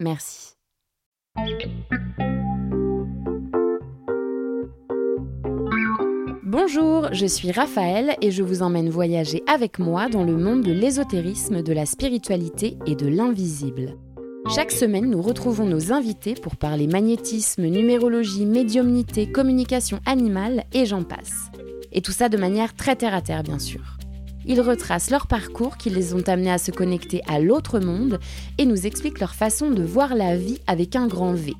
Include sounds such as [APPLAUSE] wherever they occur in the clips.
Merci. Bonjour, je suis Raphaël et je vous emmène voyager avec moi dans le monde de l'ésotérisme, de la spiritualité et de l'invisible. Chaque semaine, nous retrouvons nos invités pour parler magnétisme, numérologie, médiumnité, communication animale et j'en passe. Et tout ça de manière très terre à terre, bien sûr. Ils retracent leur parcours qui les ont amenés à se connecter à l'autre monde et nous expliquent leur façon de voir la vie avec un grand V.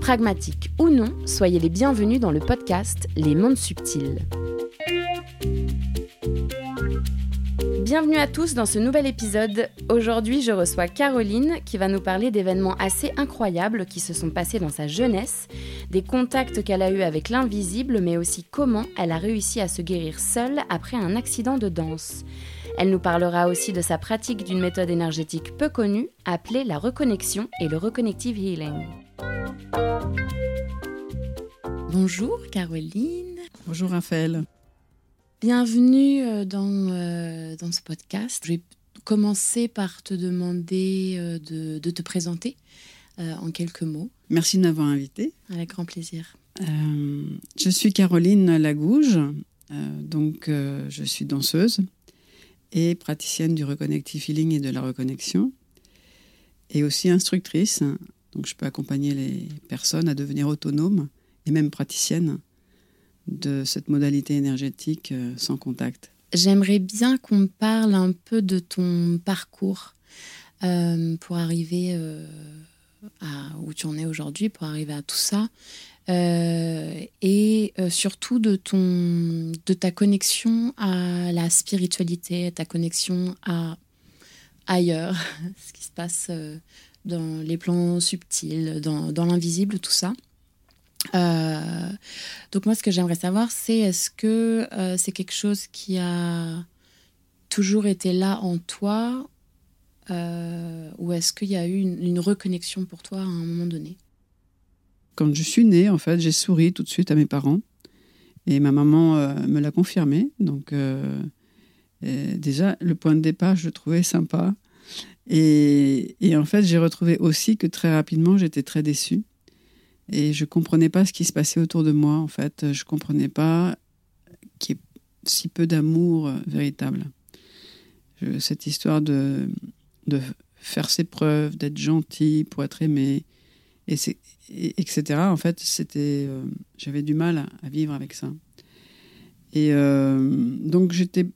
Pragmatique ou non, soyez les bienvenus dans le podcast Les mondes subtils. Bienvenue à tous dans ce nouvel épisode. Aujourd'hui, je reçois Caroline qui va nous parler d'événements assez incroyables qui se sont passés dans sa jeunesse, des contacts qu'elle a eus avec l'invisible, mais aussi comment elle a réussi à se guérir seule après un accident de danse. Elle nous parlera aussi de sa pratique d'une méthode énergétique peu connue appelée la reconnexion et le reconnective healing. Bonjour Caroline. Bonjour Raphaël. Bienvenue euh, dans, euh, dans ce podcast. Je vais commencer par te demander euh, de, de, te présenter en quelques mots. Merci de m'avoir invité. Avec grand plaisir. je suis Caroline Lagouge, donc je suis danseuse et praticienne du reconnective healing et de la reconnexion, et aussi instructrice. Donc je peux accompagner les personnes à devenir autonomes et même praticiennes de cette modalité énergétique euh, sans contact. J'aimerais bien qu'on parle un peu de ton parcours euh, pour arriver euh, à où tu en es aujourd'hui, pour arriver à tout ça. et surtout de, ton, de ta connexion à la spiritualité, ta connexion à ailleurs, [LAUGHS] ce qui se passe dans les plans subtils, dans, dans l'invisible, tout ça. Euh, donc moi, ce que j'aimerais savoir, c'est est-ce que euh, c'est quelque chose qui a toujours été là en toi euh, ou est-ce qu'il y a eu une, reconnexion pour toi à un moment donné? Quand je suis née, en fait, j'ai souri tout de suite à mes parents et ma maman me l'a confirmé. Donc déjà, le point de départ, je le trouvais sympa. Et, et en fait, j'ai retrouvé aussi que très rapidement, j'étais très déçue et je comprenais pas ce qui se passait autour de moi, en fait. Je comprenais pas qu'il y ait si peu d'amour euh, véritable. cette histoire de, de faire ses preuves, d'être gentil pour être aimé, et etc. En fait, c'était, euh, j'avais du mal à, vivre avec ça. Et euh, donc j'étais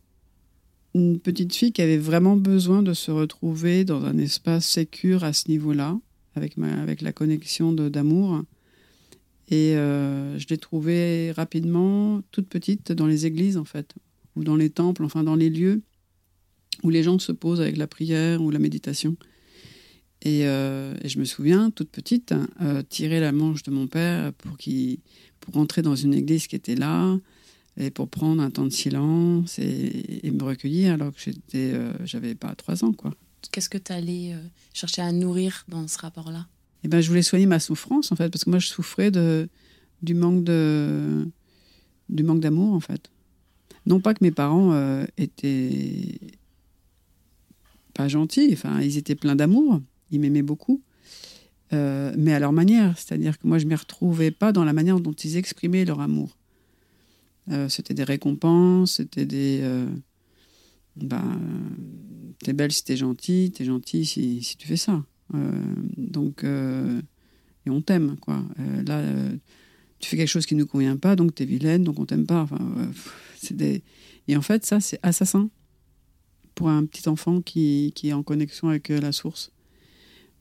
une petite fille qui avait vraiment besoin de se retrouver dans un espace sécure à ce niveau-là, avec, avec la connexion d'amour. Et euh, je l'ai trouvée rapidement, toute petite, dans les églises, en fait, ou dans les temples, enfin dans les lieux où les gens se posent avec la prière ou la méditation. Et, euh, je me souviens, toute petite, euh, tirer la manche de mon père pour, qu'il pour entrer dans une église qui était là et pour prendre un temps de silence et, me recueillir alors que j'avais pas trois ans, quoi. Qu'est-ce que tu allais chercher à nourrir dans ce rapport-là? Eh ben, je voulais soigner ma souffrance, en fait, parce que moi, je souffrais de, du manque de du manque d'amour, en fait. Non pas que mes parents euh, étaient pas gentils, enfin, ils étaient pleins d'amour, ils m'aimaient beaucoup, euh, mais à leur manière. C'est-à-dire que moi, je ne m'y retrouvais pas dans la manière dont ils exprimaient leur amour. Euh, c'était des récompenses, c'était des... ben, t'es belle si t'es gentille, t'es gentil si, si tu fais ça. Euh, donc, euh, et on t'aime, quoi. Euh, là, tu fais quelque chose qui ne nous convient pas, donc tu es vilaine, donc on t'aime pas. Enfin, c'est des... Et en fait, ça, c'est assassin pour un petit enfant qui, est en connexion avec la source.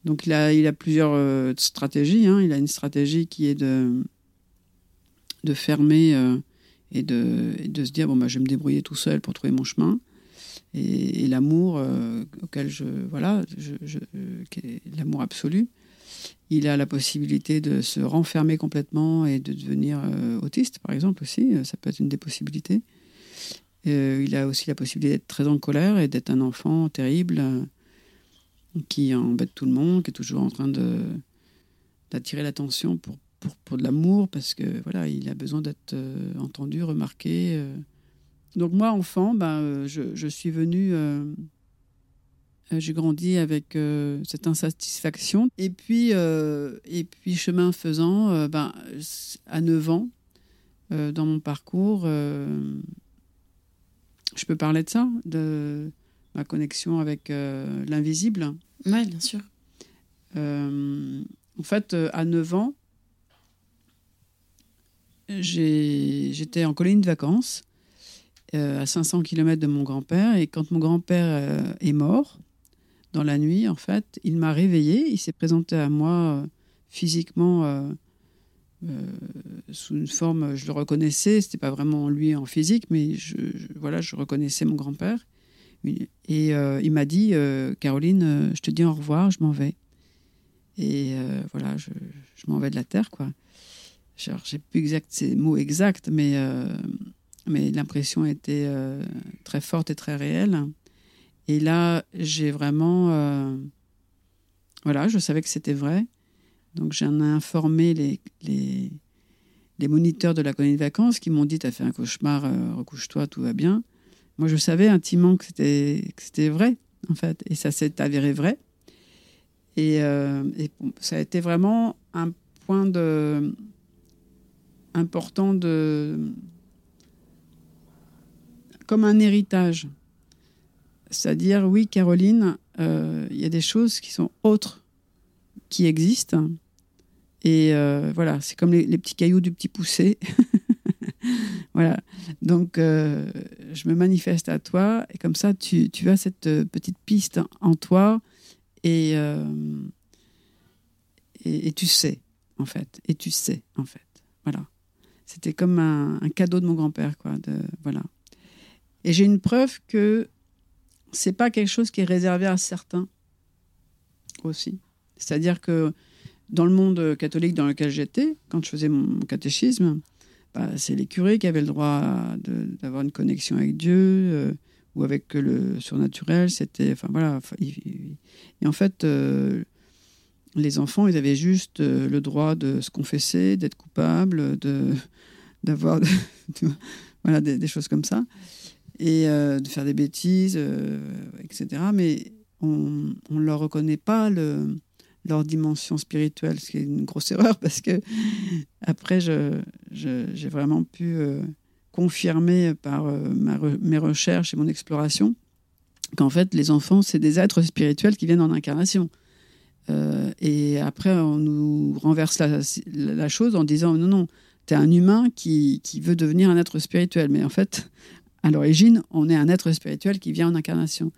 Donc il a, a plusieurs stratégies. Hein. Il a une stratégie qui est de, de fermer et, de, de, se dire, bon, bah, je vais me débrouiller tout seul pour trouver mon chemin et, l'amour euh, auquel je voilà l'amour absolu il a la possibilité de se renfermer complètement et de devenir autiste, par exemple aussi. Ça peut être une des possibilités. il a aussi la possibilité d'être très en colère et d'être un enfant terrible qui embête tout le monde, qui est toujours en train d'attirer l'attention pour, pour, pour, de l'amour, parce que voilà, il a besoin d'être euh, entendu, remarqué. Euh. Donc moi, enfant, ben, euh, je, je, suis venue, j'ai grandi avec cette insatisfaction. Et puis, et puis chemin faisant, ben, à 9 ans, dans mon parcours, je peux parler de ça, de ma connexion avec l'invisible. Oui, bien sûr. En fait, euh, à 9 ans, j'étais en colonie de vacances euh, à 500 km de mon grand-père. Et quand mon grand-père euh, est mort, dans la nuit, en fait, il m'a réveillé. Il s'est présenté à moi physiquement sous une forme, je le reconnaissais. C'était pas vraiment lui en physique, mais je, voilà, je reconnaissais mon grand-père. Et il m'a dit Caroline, je te dis au revoir, je m'en vais. Et euh, voilà, je, m'en vais de la Terre, quoi. Genre, j'ai plus exact ces mots exacts, mais, euh, mais l'impression était euh, très forte et très réelle. Et là, j'ai vraiment. voilà, je savais que c'était vrai. Donc, j'en ai informé les, les, les, moniteurs de la colonie de vacances qui m'ont dit T'as fait un cauchemar, recouche-toi, tout va bien. Moi, je savais intimement que c'était vrai, en fait. Et ça s'est avéré vrai. Euh, et, ça a été vraiment un point de, important de, comme un héritage. C'est-à-dire, oui, Caroline, euh, il y a des choses qui sont autres qui existent. Et euh, voilà, c'est comme les, petits cailloux du petit poussé. [LAUGHS] voilà. Donc, je me manifeste à toi, et comme ça, tu, as cette petite piste en toi euh, et, et, tu sais, en fait. Et tu sais, en fait. Voilà. C'était comme un, cadeau de mon grand-père, quoi. De, voilà. Et j'ai une preuve que c'est pas quelque chose qui est réservé à certains aussi. C'est-à-dire que dans le monde catholique dans lequel j'étais, quand je faisais mon catéchisme, bah, c'est les curés qui avaient le droit d'avoir une connexion avec Dieu. Euh, ou avec le surnaturel. C'était, enfin voilà. Et en fait, euh, les enfants, ils avaient juste euh, le droit de se confesser, d'être coupables, de d'avoir [LAUGHS] voilà des, choses comme ça et euh, de faire des bêtises, etc. Mais on ne leur reconnaît pas le, leur dimension spirituelle, ce qui est une grosse [LAUGHS] erreur parce que après, j'ai je, vraiment pu confirmé par euh, mes recherches et mon exploration qu'en fait, les enfants, c'est des êtres spirituels qui viennent en incarnation. Euh, et après, on nous renverse la, chose en disant non, non, tu es un humain qui, qui, veut devenir un être spirituel. Mais en fait, à l'origine, on est un être spirituel qui vient en incarnation.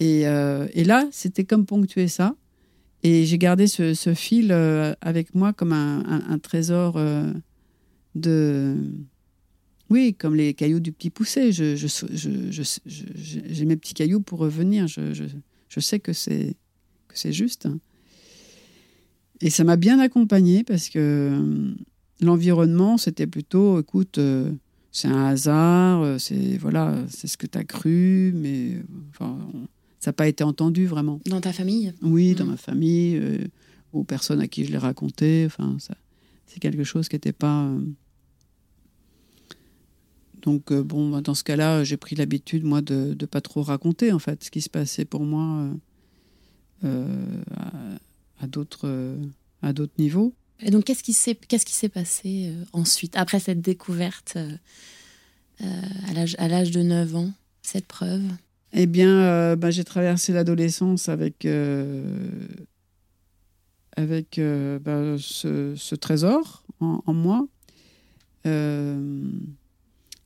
Et, euh, là, c'était comme ponctuer ça. Et j'ai gardé ce, fil avec moi comme un, trésor de oui, comme les cailloux du petit poussé. J'ai mes petits cailloux pour revenir. Je, sais que c'est que c'est juste. Et ça m'a bien accompagné parce que euh, l'environnement, c'était plutôt, écoute, euh, c'est un hasard, euh, c'est voilà, c'est ce que tu as cru, mais enfin, ça n'a pas été entendu vraiment. Dans ta famille? Oui, dans mmh. ma famille, aux personnes à qui je l'ai raconté. Enfin, c'est quelque chose qui n'était pas donc, euh, bon, bah, dans ce cas-là, j'ai pris l'habitude, moi, de ne pas trop raconter, en fait, ce qui se passait pour moi euh, euh, à, d'autres, à d'autres niveaux. Et donc, qu'est-ce qui s'est, qu'est-ce qui s'est passé ensuite, après cette découverte à, l'âge, à l'âge de 9 ans, cette preuve? Eh bien, bah, j'ai traversé l'adolescence avec, avec bah, ce, trésor en, moi.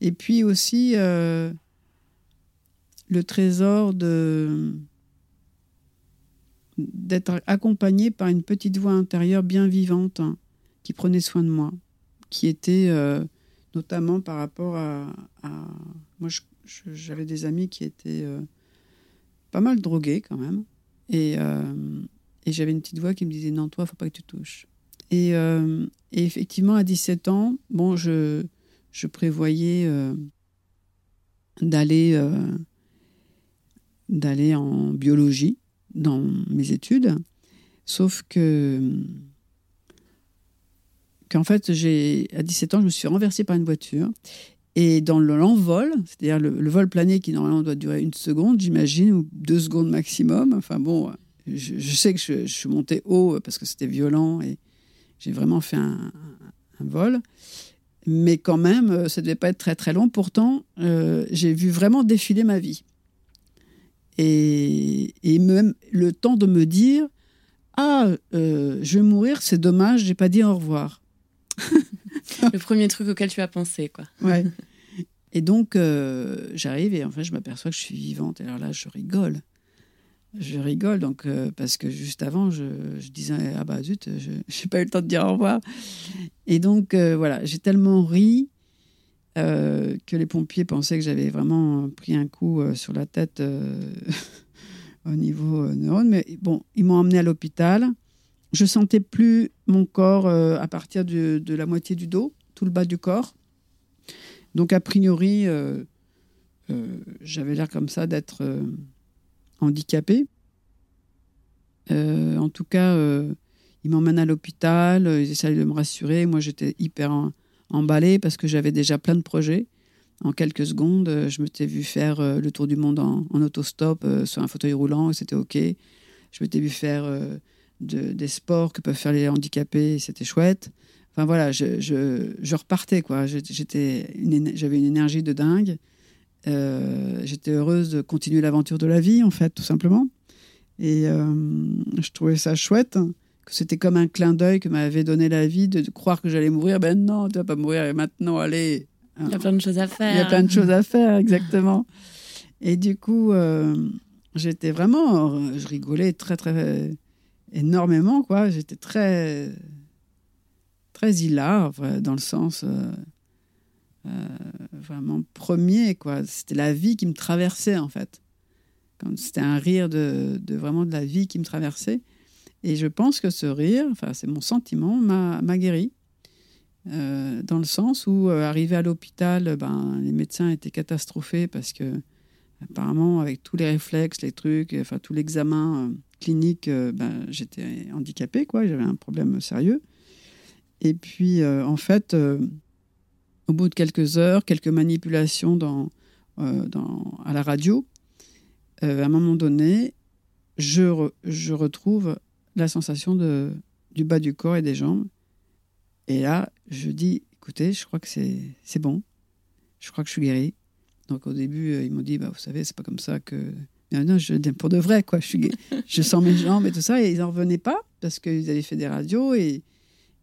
Et puis aussi euh, le trésor de d'être accompagné par une petite voix intérieure bien vivante hein, qui prenait soin de moi, qui était euh, notamment par rapport à, moi j'avais des amis qui étaient euh, pas mal drogués quand même et Et j'avais une petite voix qui me disait non, toi, faut pas que tu touches. Et, euh, et effectivement, à 17 ans, bon, je, je prévoyais euh, d'aller euh, d'aller en biologie dans mes études, sauf que qu'en fait, j'ai à 17 ans, je me suis renversée par une voiture. Et dans l'envol, c'est-à-dire le, vol plané qui normalement doit durer une seconde, j'imagine, ou deux secondes maximum. Enfin bon, je, sais que je, suis montée haut parce que c'était violent et j'ai vraiment fait un, vol. Mais quand même, ça devait pas être très très long. Pourtant, euh, j'ai vu vraiment défiler ma vie. Et, et, même le temps de me dire Ah, euh, je vais mourir, c'est dommage, j'ai pas dit au revoir. [LAUGHS] le premier truc auquel tu as pensé, quoi. Ouais. [LAUGHS] Et donc, euh, j'arrive et en fait, je m'aperçois que je suis vivante. Et alors là, je rigole. Je rigole, donc, euh, parce que juste avant, je, disais Ah bah zut, je [LAUGHS] n'ai pas eu le temps de dire au revoir. Et donc, voilà, j'ai tellement ri que les pompiers pensaient que j'avais vraiment pris un coup sur la tête [LAUGHS] au niveau neurone. Mais bon, ils m'ont emmené à l'hôpital. Je sentais plus mon corps à partir de, la moitié du dos, tout le bas du corps. Donc, a priori, euh, euh, j'avais l'air comme ça d'être euh, handicapé. en tout cas, ils m'emmènent à l'hôpital, ils essayent de me rassurer. Moi, j'étais hyper emballée parce que j'avais déjà plein de projets. En quelques secondes, je m'étais vu faire le tour du monde en, autostop sur un fauteuil roulant et c'était OK. Je m'étais vu faire des sports que peuvent faire les handicapés, c'était chouette. Enfin voilà, je, repartais quoi. J'étais, j'avais une énergie de dingue. Euh, j'étais heureuse de continuer l'aventure de la vie en fait, tout simplement. Et euh, je trouvais ça chouette que c'était comme un clin d'œil que m'avait donné la vie de, croire que j'allais mourir. Ben non, tu vas pas mourir. Et maintenant, allez. Il y a plein de choses à faire. Il y a plein de choses à faire, exactement. Et du coup, euh, j'étais vraiment, je rigolais très très énormément quoi. J'étais très très hilar, dans le sens euh, euh, vraiment premier. quoi. C'était la vie qui me traversait, en fait. C'était un rire de, vraiment de la vie qui me traversait. Et je pense que ce rire, enfin, c'est mon sentiment, m'a guéri. Euh, dans le sens où, arrivé à l'hôpital, ben, les médecins étaient catastrophés parce que, apparemment, avec tous les réflexes, les trucs, enfin, tout l'examen clinique, ben, j'étais handicapée, quoi. J'avais un problème sérieux. Et puis, euh, en fait, euh, au bout de quelques heures, quelques manipulations euh, dans, à la radio, à un moment donné, je, je retrouve la sensation de, du bas du corps et des jambes. Et là, je dis, écoutez, je crois que c'est bon. Je crois que je suis guéri. Donc au début, ils m'ont dit, bah, vous savez, c'est pas comme ça que... Non, non, je pour de vrai, quoi. Je, suis [LAUGHS] je sens mes jambes et tout ça. Et ils n'en revenaient pas parce qu'ils avaient fait des radios et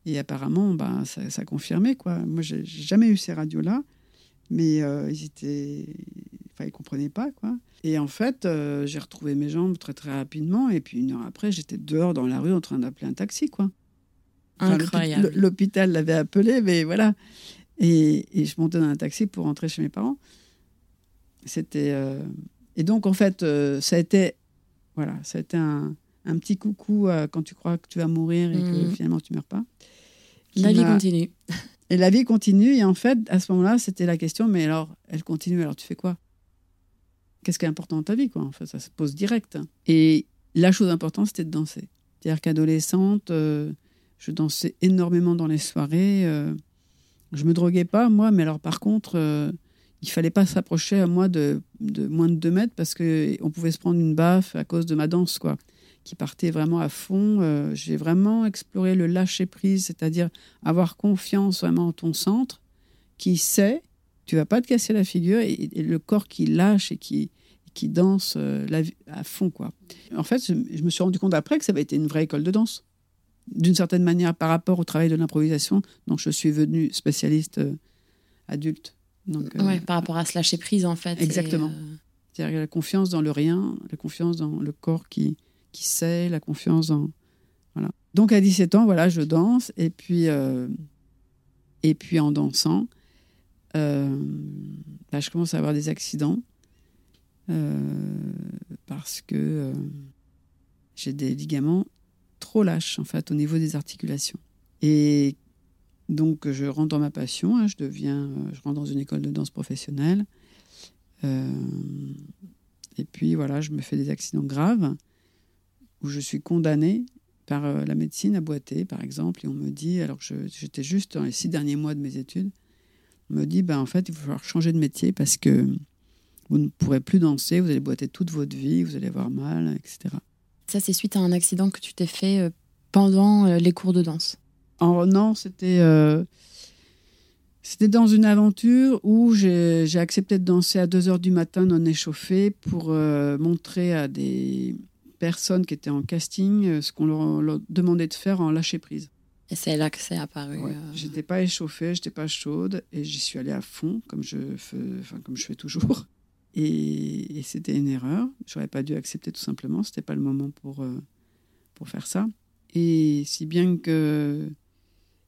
et apparemment, ben, ça, ça confirmait. Quoi. Moi, j'ai jamais eu ces radios-là, mais euh, ils étaient. Enfin, ils comprenaient pas. Quoi. Et en fait, euh, j'ai retrouvé mes jambes très, très rapidement. Et puis, une heure après, j'étais dehors dans la rue en train d'appeler un taxi. quoi. Incroyable. L'hôpital l'avait appelé, mais voilà. Et, et, je montais dans un taxi pour rentrer chez mes parents. C'était. Euh, et donc, en fait, ça a été. Voilà, ça a été un, un petit coucou quand tu crois que tu vas mourir et que mmh. finalement tu meurs pas. La vie continue. Et la vie continue. Et en fait, à ce moment-là, c'était la question, mais alors, elle continue, alors tu fais quoi? Qu'est-ce qui est important dans ta vie quoi En fait, ça se pose direct. Et la chose importante, c'était de danser. C'est-à-dire qu'adolescente, euh, je dansais énormément dans les soirées. Euh, je me droguais pas, moi, mais alors par contre, euh, il fallait pas s'approcher à moi de, moins de 2 mètres parce qu'on pouvait se prendre une baffe à cause de ma danse. quoi qui partait vraiment à fond. Euh, j'ai vraiment exploré le lâcher prise, c'est-à-dire avoir confiance vraiment en ton centre, qui sait, tu vas pas te casser la figure, et, le corps qui lâche et qui, qui danse euh, la, à fond. quoi. En fait, je, me suis rendu compte après que ça avait été une vraie école de danse. D'une certaine manière, par rapport au travail de l'improvisation, dont je suis venue spécialiste euh, adulte. Donc, ouais, par rapport à se lâcher prise, en fait. Exactement. C'est-à-dire la confiance dans le rien, la confiance dans le corps qui, qui sait, la confiance en. Voilà. Donc à 17 ans, voilà, je danse et puis, euh, et puis en dansant, euh, bah, je commence à avoir des accidents euh, parce que j'ai des ligaments trop lâche en fait au niveau des articulations. Et donc je rentre dans ma passion, hein, je deviens, je rentre dans une école de danse professionnelle. Euh, et puis voilà, je me fais des accidents graves où je suis condamnée par euh, la médecine à boiter, par exemple, et on me dit, alors que j'étais juste dans les six derniers mois de mes études, me dit, ben, en fait, il va falloir changer de métier parce que vous ne pourrez plus danser, vous allez boiter toute votre vie, vous allez avoir mal, etc. Ça, c'est suite à un accident que tu t'es fait euh, pendant euh, les cours de danse en, Non, c'était c'était dans une aventure où j'ai accepté de danser à 2 heures du matin non échauffé pour montrer à des personnes qui étaient en casting euh, ce qu'on leur, demandait de faire en lâcher prise. Et c'est là que c'est apparu. Ouais. Euh. J'étais pas échauffée, j'étais pas chaude et j'y suis allée à fond comme je fais, enfin, comme je fais toujours. [LAUGHS] Et, c'était une erreur. J'aurais pas dû accepter tout simplement. C'était pas le moment pour euh, pour faire ça. Et si bien que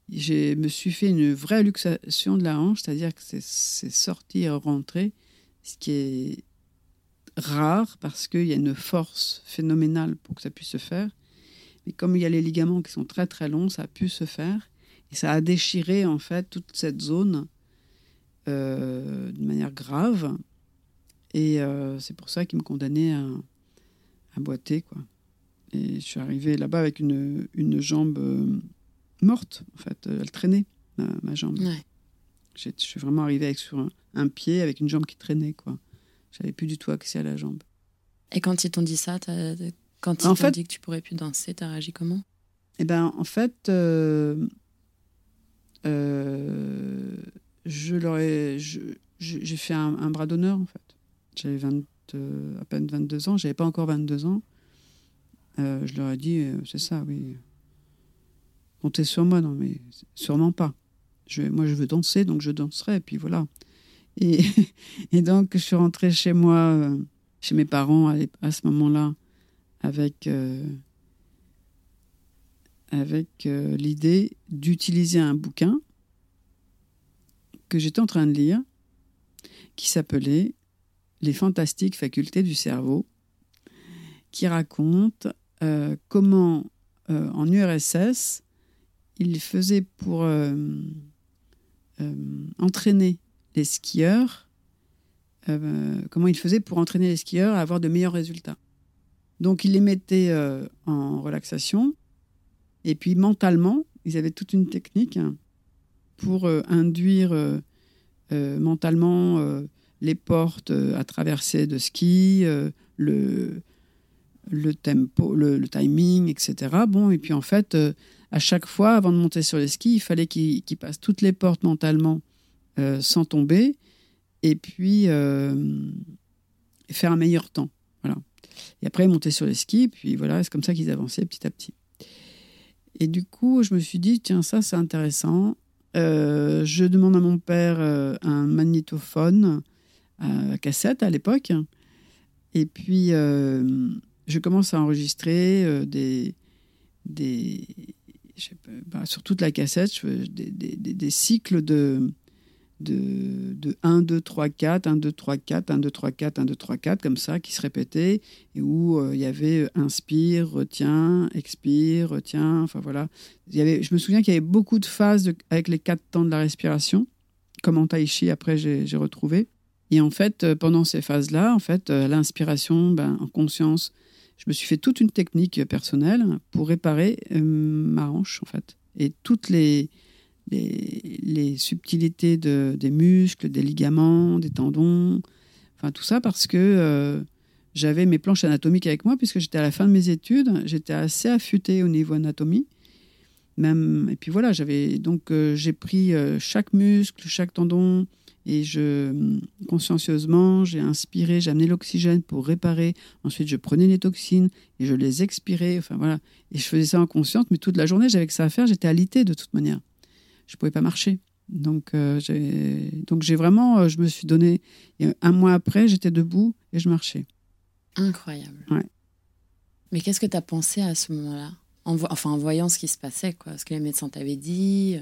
je me suis fait une vraie luxation de la hanche, c'est-à-dire que c'est sortir, rentrer, ce qui est rare parce qu'il y a une force phénoménale pour que ça puisse se faire. Mais comme il y a les ligaments qui sont très très longs, ça a pu se faire. Et ça a déchiré en fait toute cette zone euh, de manière grave. Et euh, c'est pour ça qu'ils me condamnaient à, à, boiter. Quoi. Et je suis arrivée là-bas avec une, une jambe euh, morte, en fait. Elle traînait, ma, jambe. Je suis vraiment arrivée avec, sur un, un, pied avec une jambe qui traînait. quoi. J'avais plus du tout accès à la jambe. Et quand ils t'ont dit ça, quand ils t'ont dit que tu pourrais plus danser, t'as réagi comment? Eh ben, en fait, euh, euh, je leur ai, j'ai fait un, bras d'honneur en fait. J'avais euh, à peine 22 ans, j'avais pas encore 22 ans. je leur ai dit, c'est ça, oui. Comptez sur moi, non mais sûrement pas. Je, moi, je veux danser, donc je danserai, et puis voilà. Et, [LAUGHS] et, donc, je suis rentrée chez moi, chez mes parents à, ce moment-là, avec, euh, euh, l'idée d'utiliser un bouquin que j'étais en train de lire, qui s'appelait Les fantastiques facultés du cerveau, qui raconte comment, en URSS, il faisait pour entraîner les skieurs, euh, comment ils faisaient pour entraîner les skieurs à avoir de meilleurs résultats. Donc ils les mettaient euh, en relaxation, et puis mentalement, ils avaient toute une technique pour euh, induire mentalement les portes à traverser de ski, le, le tempo, le, timing, etc. Bon, et puis en fait, à chaque fois, avant de monter sur les skis, il fallait qu'ils passent toutes les portes mentalement euh, sans tomber, et puis euh, faire un meilleur temps. Et après, monter sur les skis, puis voilà, c'est comme ça qu'ils avançaient petit à petit. Et du coup, je me suis dit, tiens, ça, c'est intéressant. Euh, je demande à mon père un magnétophone à cassette à l'époque. Et puis, je commence à enregistrer des, des bah, sur toute la cassette, des cycles de, de, de 1, 2, 3, 4, 1, 2, 3, 4, 1, 2, 3, 4, 1, 2, 3, 4, comme ça, qui se répétaient, et où euh, il y avait euh, inspire, retiens, expire, retiens, enfin voilà. Il y avait, je me souviens qu'il y avait beaucoup de phases avec les quatre temps de la respiration, comme en tai chi, après j'ai retrouvé. Et en fait, euh, pendant ces phases-là, en fait, l'inspiration, ben, en conscience, je me suis fait toute une technique personnelle pour réparer ma hanche, en fait. Et toutes les, les, subtilités de, des muscles, des ligaments, des tendons, enfin tout ça parce que euh, j'avais mes planches anatomiques avec moi puisque j'étais à la fin de mes études, j'étais assez affûtée au niveau anatomie. Même, et puis voilà, j'avais donc euh, j'ai pris euh, chaque muscle, chaque tendon et je consciencieusement j'ai inspiré, j'ai amené l'oxygène pour réparer. Ensuite, je prenais les toxines et je les expirais. Enfin voilà, et je faisais ça en conscience, mais toute la journée j'avais que ça à faire. J'étais alité de toute manière je pouvais pas marcher. Donc, euh, j'ai, donc j'ai vraiment, euh, je me suis donné. un mois après, j'étais debout et je marchais. Incroyable. Ouais. Mais qu'est-ce que tu as pensé à ce moment-là? En Enfin, en voyant ce qui se passait, quoi. Ce que les médecins t'avaient dit,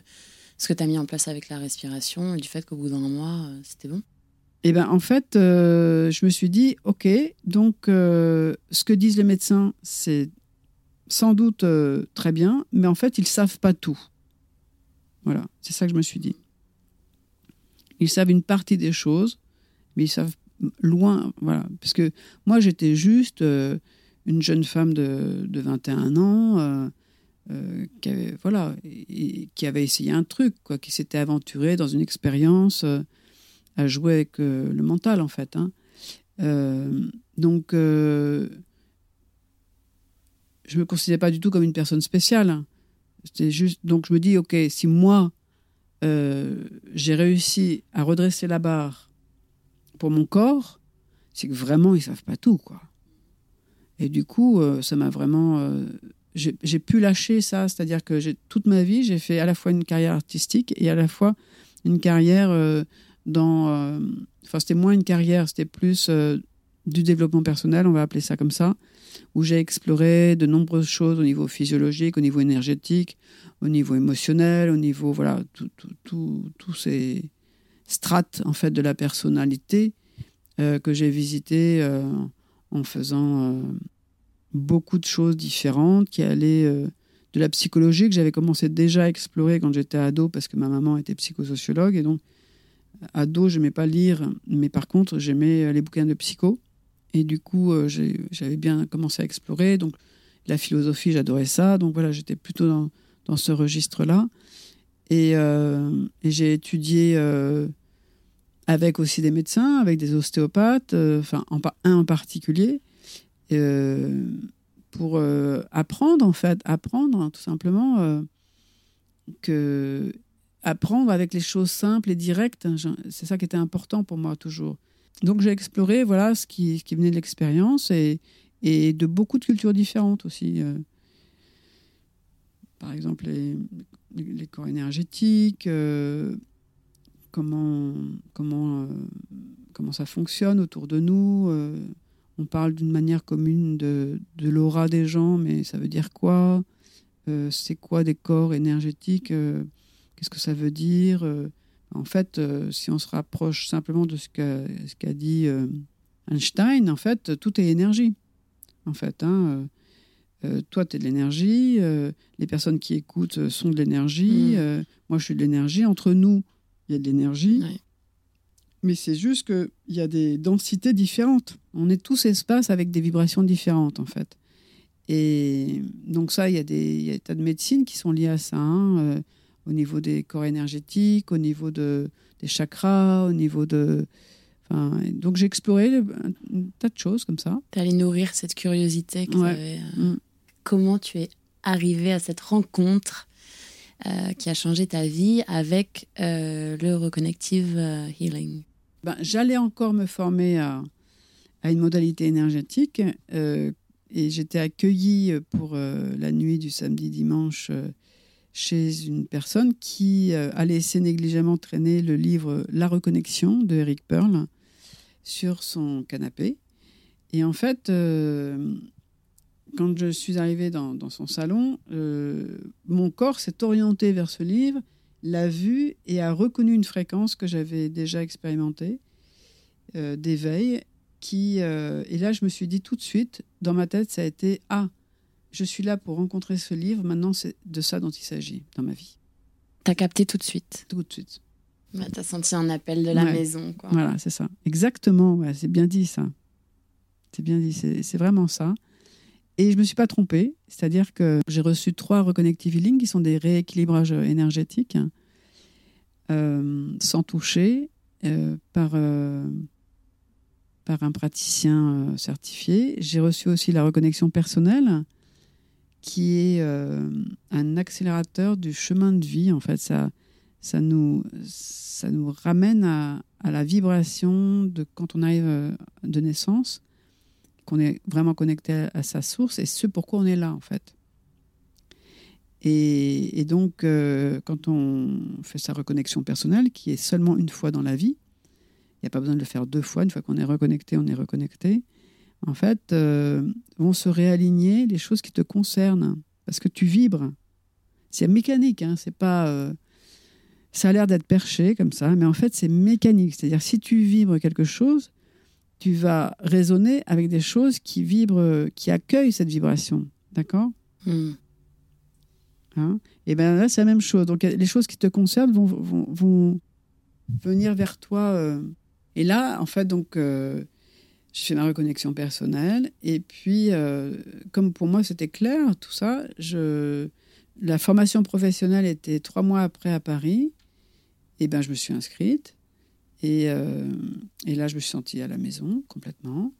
ce que tu as mis en place avec la respiration, et du fait qu'au bout d'un mois, euh, c'était bon? Eh ben, en fait, je me suis dit, OK, donc ce que disent les médecins, c'est sans doute euh, très bien, mais en fait, ils savent pas tout. Voilà, c'est ça que je me suis dit. Ils savent une partie des choses, mais ils savent loin, voilà. Parce que moi, j'étais juste euh, une jeune femme de, de 21 ans, euh, euh, qui, avait, essayé un truc, quoi, qui s'était aventurée dans une expérience à jouer avec le mental, en fait. Hein. Donc, je me considérais pas du tout comme une personne spéciale. Juste, donc je me dis, ok, si moi euh, j'ai réussi à redresser la barre pour mon corps, c'est que vraiment ils savent pas tout, quoi. Et du coup, euh, ça m'a vraiment, euh, j'ai pu lâcher ça, c'est-à-dire que toute ma vie, j'ai fait à la fois une carrière artistique et à la fois une carrière dans, enfin c'était moins une carrière, c'était plus du développement personnel, on va appeler ça comme ça, où j'ai exploré de nombreuses choses au niveau physiologique, au niveau énergétique, au niveau émotionnel, au niveau voilà tout- tout- tout- tous ces strates en fait de la personnalité euh, que j'ai visité euh, en faisant euh, beaucoup de choses différentes qui allaient de la psychologie que j'avais commencé déjà à explorer quand j'étais ado parce que ma maman était psychosociologue et donc ado j'aimais pas lire mais par contre j'aimais les bouquins de psycho et du coup euh, j'avais bien commencé à explorer. Donc la philosophie j'adorais ça. Donc voilà j'étais plutôt dans, ce registre là et, euh, j'ai étudié euh, avec aussi des médecins, avec des ostéopathes, enfin en, un en particulier, pour apprendre en fait, apprendre hein, tout simplement que apprendre avec les choses simples et directes, hein, c'est ça qui était important pour moi toujours. Donc j'ai exploré voilà ce qui, venait de l'expérience et, de beaucoup de cultures différentes aussi. euh. par exemple les, corps énergétiques, euh, comment, comment, euh, comment ça fonctionne autour de nous. on parle d'une manière commune de, l'aura des gens, mais ça veut dire quoi C'est quoi des corps énergétiques Qu'est-ce que ça veut dire En fait, euh, si on se rapproche simplement de ce qu'a dit euh, Einstein, en fait, tout est énergie. En fait, hein, euh, toi, tu es de l'énergie, les personnes qui écoutent sont de l'énergie, Mm. moi, je suis de l'énergie. Entre nous, il y a de l'énergie. Mais c'est juste qu'il y a des densités différentes. On est tous espaces avec des vibrations différentes, en fait. Et donc ça, il y a des, il y a des tas de médecines qui sont liées à ça, hein, au niveau des corps énergétiques, au niveau de, des chakras, au niveau de... Enfin, donc j'ai exploré un, un tas de choses comme ça. T'es allé nourrir cette curiosité que Ouais. euh, Mm. Comment tu es arrivé à cette rencontre euh, qui a changé ta vie avec euh, le Reconnective Healing? Ben, J'allais encore me former à, à une modalité énergétique euh, et j'étais accueillie pour la nuit du samedi-dimanche chez une personne qui euh, a laissé négligemment traîner le livre La reconnexion de Eric Pearl sur son canapé. Et en fait, euh, quand je suis arrivée dans, son salon, euh, mon corps s'est orienté vers ce livre, l'a vu et a reconnu une fréquence que j'avais déjà expérimentée d'éveil. Qui, et là, je me suis dit tout de suite, dans ma tête, ça a été Ah, je suis là pour rencontrer ce livre, maintenant c'est de ça dont il s'agit dans ma vie. T'as capté tout de suite. Tout de suite. Ouais, T'as senti un appel de la Ouais. maison. Quoi. Voilà, c'est ça. Exactement, ouais, c'est bien dit ça. C'est bien dit, c'est vraiment ça. Et je ne me suis pas trompée, c'est-à-dire que j'ai reçu trois Reconnective Healing qui sont des rééquilibrages énergétiques euh, sans toucher euh, par, euh, par un praticien euh, certifié. J'ai reçu aussi la reconnexion personnelle qui est euh, un accélérateur du chemin de vie. En fait, ça, ça, nous, ça nous ramène à, la vibration de quand on arrive euh, de naissance, qu'on est vraiment connecté à, sa source et ce pourquoi on est là, en fait. Et, et donc, euh, quand on fait sa reconnexion personnelle, qui est seulement une fois dans la vie, il n'y a pas besoin de le faire deux fois. Une fois qu'on est reconnecté, on est reconnecté. En fait, euh, vont se réaligner les choses qui te concernent parce que tu vibres. C'est mécanique, hein, c'est pas. euh, ça a l'air d'être perché comme ça, mais en fait, c'est mécanique. C'est-à-dire, si tu vibres quelque chose, tu vas résonner avec des choses qui vibrent, qui accueillent cette vibration. D'accord? Hmm. Hein? Et bien là, c'est la même chose. Donc les choses qui te concernent vont, vont, vont venir vers toi. euh. Et là, en fait, donc, euh, je fais ma reconnexion personnelle. Et puis, euh, comme pour moi, c'était clair, tout ça, je... la formation professionnelle était trois mois après à Paris. Et ben, je me suis inscrite. Et, euh, et là, je me suis sentie à la maison complètement.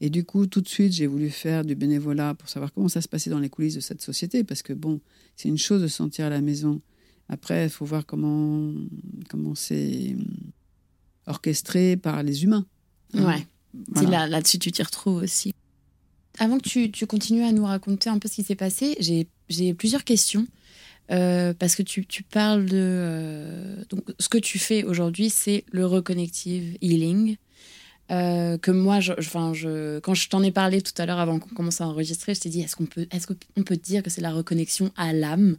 Et du coup, tout de suite, j'ai voulu faire du bénévolat pour savoir comment ça se passait dans les coulisses de cette société. Parce que, bon, c'est une chose de se sentir à la maison. Après, il faut voir comment comment c'est orchestré par les humains. Ouais. Voilà. Là, là-dessus, tu t'y retrouves aussi. Avant que tu, tu continues à nous raconter un peu ce qui s'est passé, j'ai, plusieurs questions. Euh, parce que tu, tu parles de. euh, donc, ce que tu fais aujourd'hui, c'est le reconnective healing. Euh, que moi, je, enfin, je, quand je t'en ai parlé tout à l'heure avant qu'on commence à enregistrer, je t'ai dit est-ce qu'on peut, est-ce qu'on peut dire que c'est la reconnexion à l'âme?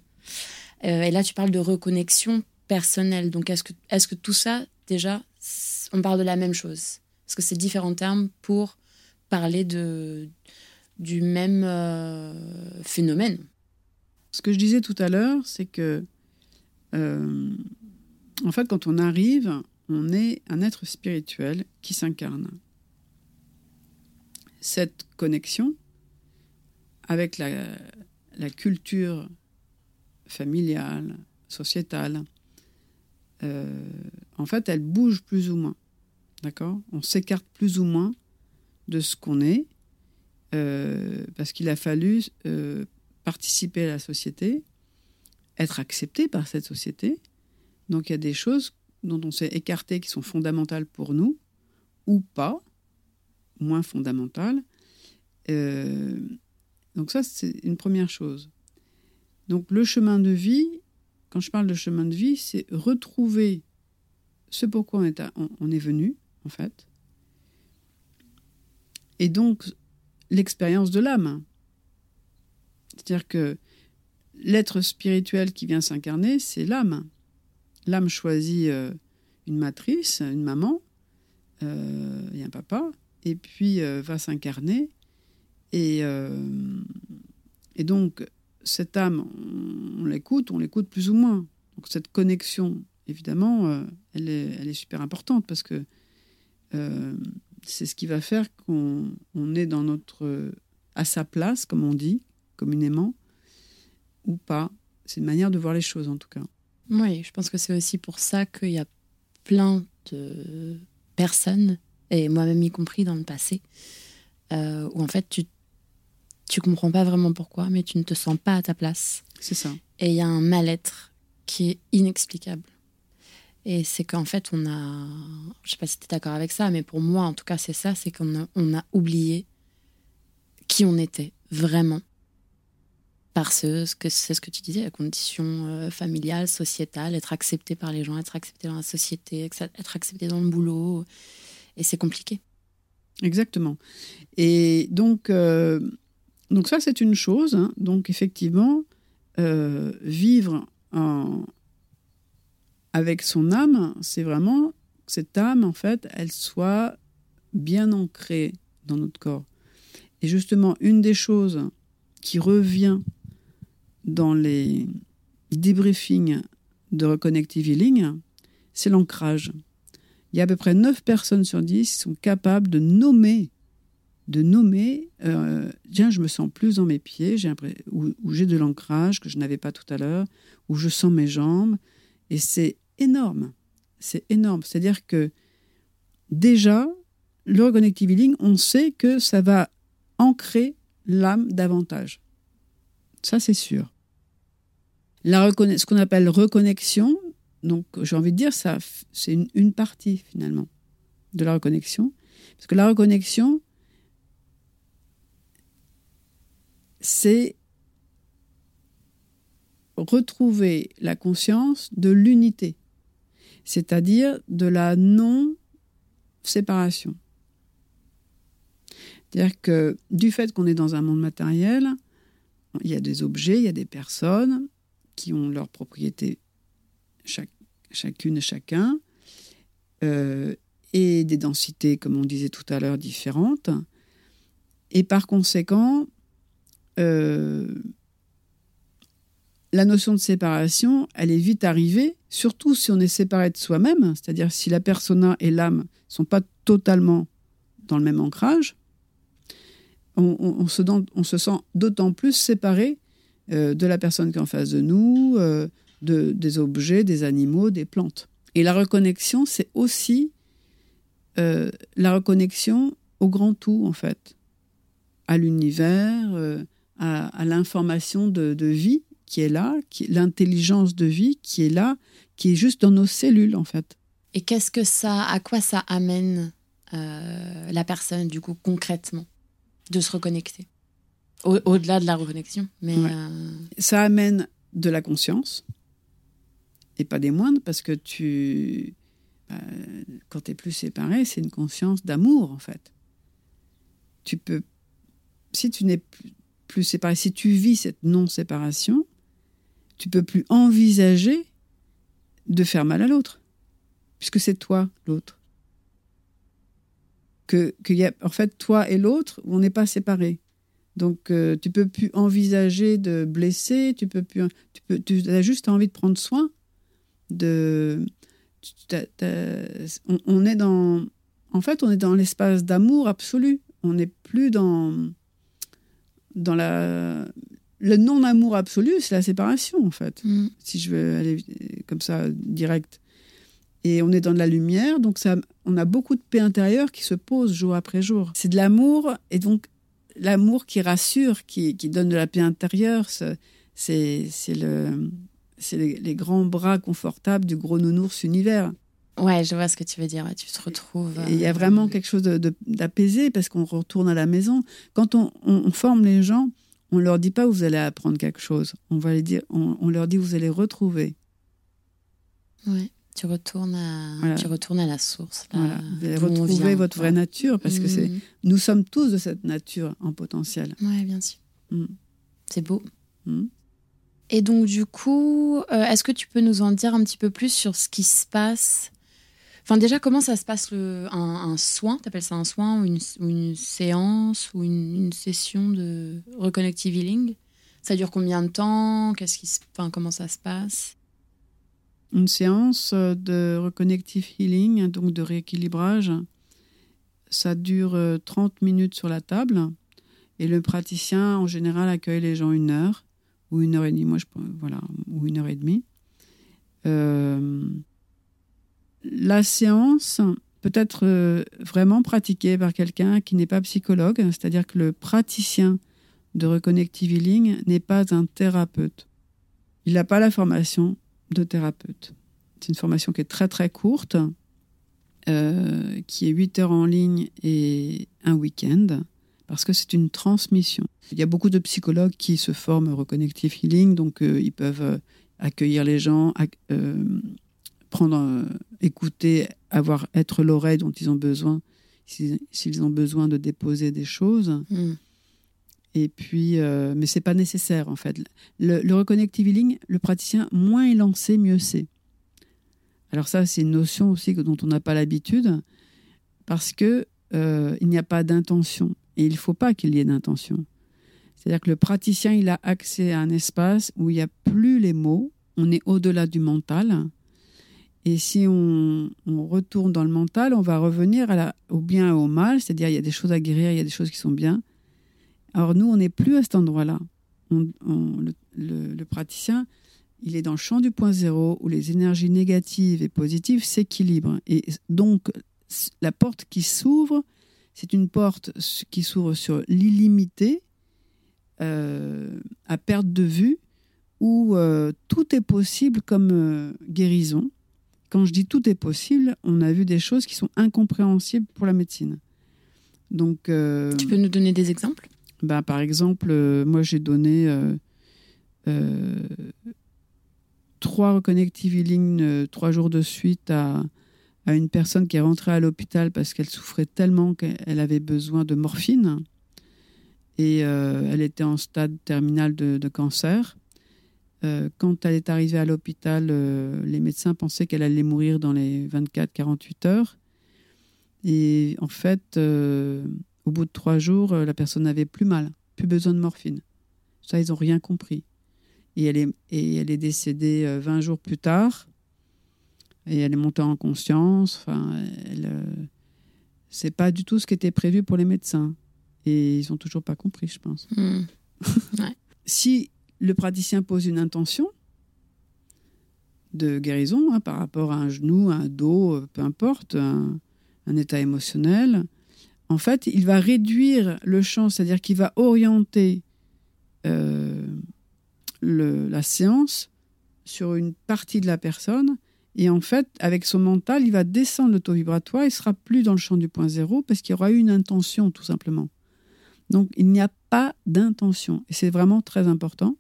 Et là, tu parles de reconnexion personnelle. Donc, est-ce que, est-ce que tout ça, déjà, on parle de la même chose? Est-ce que c'est différents termes pour parler de, du même euh, phénomène Ce que je disais tout à l'heure, c'est que, euh, en fait, quand on arrive, on est un être spirituel qui s'incarne. Cette connexion avec la, la culture familiale, sociétale, euh, en fait, elle bouge plus ou moins. D'accord? On s'écarte plus ou moins de ce qu'on est, euh, parce qu'il a fallu euh, participer à la société, être accepté par cette société. Donc il y a des choses dont on s'est écarté qui sont fondamentales pour nous, ou pas, moins fondamentales. Euh, donc ça, c'est une première chose. Donc le chemin de vie, quand je parle de chemin de vie, c'est retrouver ce pourquoi on est, venu, fait. Et donc l'expérience de l'âme. C'est-à-dire que l'être spirituel qui vient s'incarner, c'est l'âme. L'âme choisit euh, une matrice, une maman, euh, et un papa, et puis euh, va s'incarner. Et, euh, et donc, cette âme, on, l'écoute, on l'écoute plus ou moins. Donc, cette connexion, évidemment, elle est super importante parce que euh, c'est ce qui va faire qu'on on est dans notre, à sa place, comme on dit communément, ou pas. C'est une manière de voir les choses, en tout cas. Oui, je pense que c'est aussi pour ça qu'il y a plein de personnes, et moi-même y compris dans le passé, euh, où en fait tu tu comprends pas vraiment pourquoi, mais tu ne te sens pas à ta place. C'est ça. Et il y a un mal-être qui est inexplicable. Et c'est qu'en fait, on a. Je sais pas si tu es d'accord avec ça, mais pour moi, en tout cas, c'est ça c'est qu'on a, on a oublié qui on était vraiment. Parce que c'est ce que tu disais, la condition euh, familiale, sociétale, être accepté par les gens, être accepté dans la société, être accepté dans le boulot. Et c'est compliqué. Exactement. Et donc, euh, donc ça, c'est une chose. hein. Donc, effectivement, euh, vivre en- avec son âme, c'est vraiment que cette âme, en fait, elle soit bien ancrée dans notre corps. Et justement, une des choses qui revient dans les debriefings de Reconnective Healing, c'est l'ancrage. Il y a à peu près 9 personnes sur 10 qui sont capables de nommer, de nommer, euh, tiens, je me sens plus dans mes pieds, j'ai ou j'ai de l'ancrage que je n'avais pas tout à l'heure, ou je sens mes jambes, et c'est énorme. C'est énorme. C'est-à-dire que déjà, le Reconnective Healing, on sait que ça va ancrer l'âme davantage. Ça, c'est sûr. La ce qu'on appelle reconnexion, donc j'ai envie de dire, ça, c'est une partie finalement de la reconnexion. Parce que la reconnexion, c'est retrouver la conscience de l'unité, c'est-à-dire de la non-séparation. C'est-à-dire que du fait qu'on est dans un monde matériel, il y a des objets, il y a des personnes qui ont leurs propriétés chacune et chacun, euh, et des densités, comme on disait tout à l'heure, différentes. Et par conséquent, euh, la notion de séparation, elle est vite arrivée, surtout si on est séparé de soi-même, c'est-à-dire si la persona et l'âme sont pas totalement dans le même ancrage, on, se, sent d'autant plus séparé euh, de la personne qui est en face de nous, euh, de, des objets, des animaux, des plantes. Et la reconnexion, c'est aussi euh, la reconnexion au grand tout, en fait, à l'univers, à, l'information de, vie qui est là, l'intelligence de vie qui est là, qui est juste dans nos cellules, en fait. Et qu'est-ce que ça, à quoi ça amène la personne, du coup, concrètement de se reconnecter? Au-delà de la reconnexion. Mais euh, Ça amène de la conscience, et pas des moindres, parce que tu. Bah, quand tu es plus séparé, c'est une conscience d'amour, en fait. Tu peux. Si tu n'es plus séparé, si tu vis cette non-séparation, tu peux plus envisager de faire mal à l'autre, puisque c'est toi l'autre que, y a, en fait, toi et l'autre, on n'est pas séparés. Donc, euh, tu peux plus envisager de blesser, tu peux plus, tu as juste envie de prendre soin. De, on, est dans, en fait, on est dans l'espace d'amour absolu. On n'est plus dans, dans la, le non-amour absolu, c'est la séparation, en fait. Mm. Si je veux aller comme ça direct et on est dans de la lumière, donc ça, on a beaucoup de paix intérieure qui se pose jour après jour. C'est de l'amour, et donc l'amour qui rassure, qui, donne de la paix intérieure, c'est le, les, les, grands bras confortables du gros nounours univers. Ouais, je vois ce que tu veux dire. Tu te retrouves. Il y a vraiment euh, quelque chose d'apaisé parce qu'on retourne à la maison. Quand on, on, forme les gens, on leur dit pas vous allez apprendre quelque chose. On va les dire, on, on leur dit vous allez retrouver. Ouais. Tu retournes à, tu retournes à la source. Là, Vous retrouver votre vraie nature, parce que c'est, mm. nous sommes tous de cette nature en potentiel. Oui, bien sûr. Mm. C'est beau. Mm. Et donc, du coup, euh, est-ce que tu peux nous en dire un petit peu plus sur ce qui se passe Enfin, déjà, comment ça se passe le, un, soin? Tu appelles ça un soin ou une, une séance ou une, session de reconnective healing? Ça dure combien de temps? Qui, enfin, Comment ça se passe? Une séance de reconnective healing, donc de rééquilibrage. Ça dure 30 euh, minutes sur la table et le praticien, en général, accueille les gens une heure ou une heure et demie, moi je voilà, ou une heure et demie. Euh, la séance peut être euh, vraiment pratiquée par quelqu'un qui n'est pas psychologue, c'est-à-dire que le praticien de reconnective healing n'est pas un thérapeute. Il n'a pas la formation de thérapeute. C'est une formation qui est très très courte, euh, qui est 8 heures en ligne et un week-end, parce que c'est une transmission. Il y a beaucoup de psychologues qui se forment Reconnective Healing, donc euh, ils peuvent accueillir les gens, prendre, écouter, avoir, être l'oreille dont ils ont besoin, s'ils ont besoin de déposer des choses. Hmm. Et puis, euh, mais c'est pas nécessaire en fait. Le, le reconnective healing, le praticien, moins il en sait, mieux c'est. Alors ça, c'est une notion aussi dont on n'a pas l'habitude, parce que euh, il n'y a pas d'intention et il ne faut pas qu'il y ait d'intention. C'est-à-dire que le praticien, il a accès à un espace où il n'y a plus les mots, on est au-delà du mental. Et si on, retourne dans le mental, on va revenir au bien et au mal, c'est-à-dire il y a des choses à guérir, il y a des choses qui sont bien. Alors nous, on n'est plus à cet endroit-là. le, praticien, il est dans le champ du point zéro où les énergies négatives et positives s'équilibrent. Et donc, la porte qui s'ouvre, c'est une porte qui s'ouvre sur l'illimité, euh, à perte de vue, où euh, tout est possible comme euh, guérison. Quand je dis tout est possible, on a vu des choses qui sont incompréhensibles pour la médecine. Donc, tu peux nous donner des exemples? ben, par exemple, euh, moi j'ai donné euh, euh, trois reconnective healing trois jours de suite à, à, une personne qui est rentrée à l'hôpital parce qu'elle souffrait tellement qu'elle avait besoin de morphine et elle était en stade terminal de, de cancer. Quand elle est arrivée à l'hôpital, les médecins pensaient qu'elle allait mourir dans les 24-48 heures. Et en fait, au bout de trois jours, euh, la personne n'avait plus mal, plus besoin de morphine. Ça, ils n'ont rien compris. et elle est, et elle est décédée 20 jours plus tard. Et elle est montée en conscience. Enfin, c'est pas du tout ce qui était prévu pour les médecins. Et ils ont toujours pas compris, je pense. Hmm. [LAUGHS] si le praticien pose une intention de guérison hein, par rapport à un genou, un dos, peu importe, un, état émotionnel, en fait, il va réduire le champ, c'est-à-dire qu'il va orienter euh, la séance sur une partie de la personne. Et en fait, avec son mental, il va descendre le taux vibratoire, il sera plus dans le champ du point zéro parce qu'il y aura eu une intention, tout simplement. Donc, il n'y a pas d'intention. Et c'est vraiment très important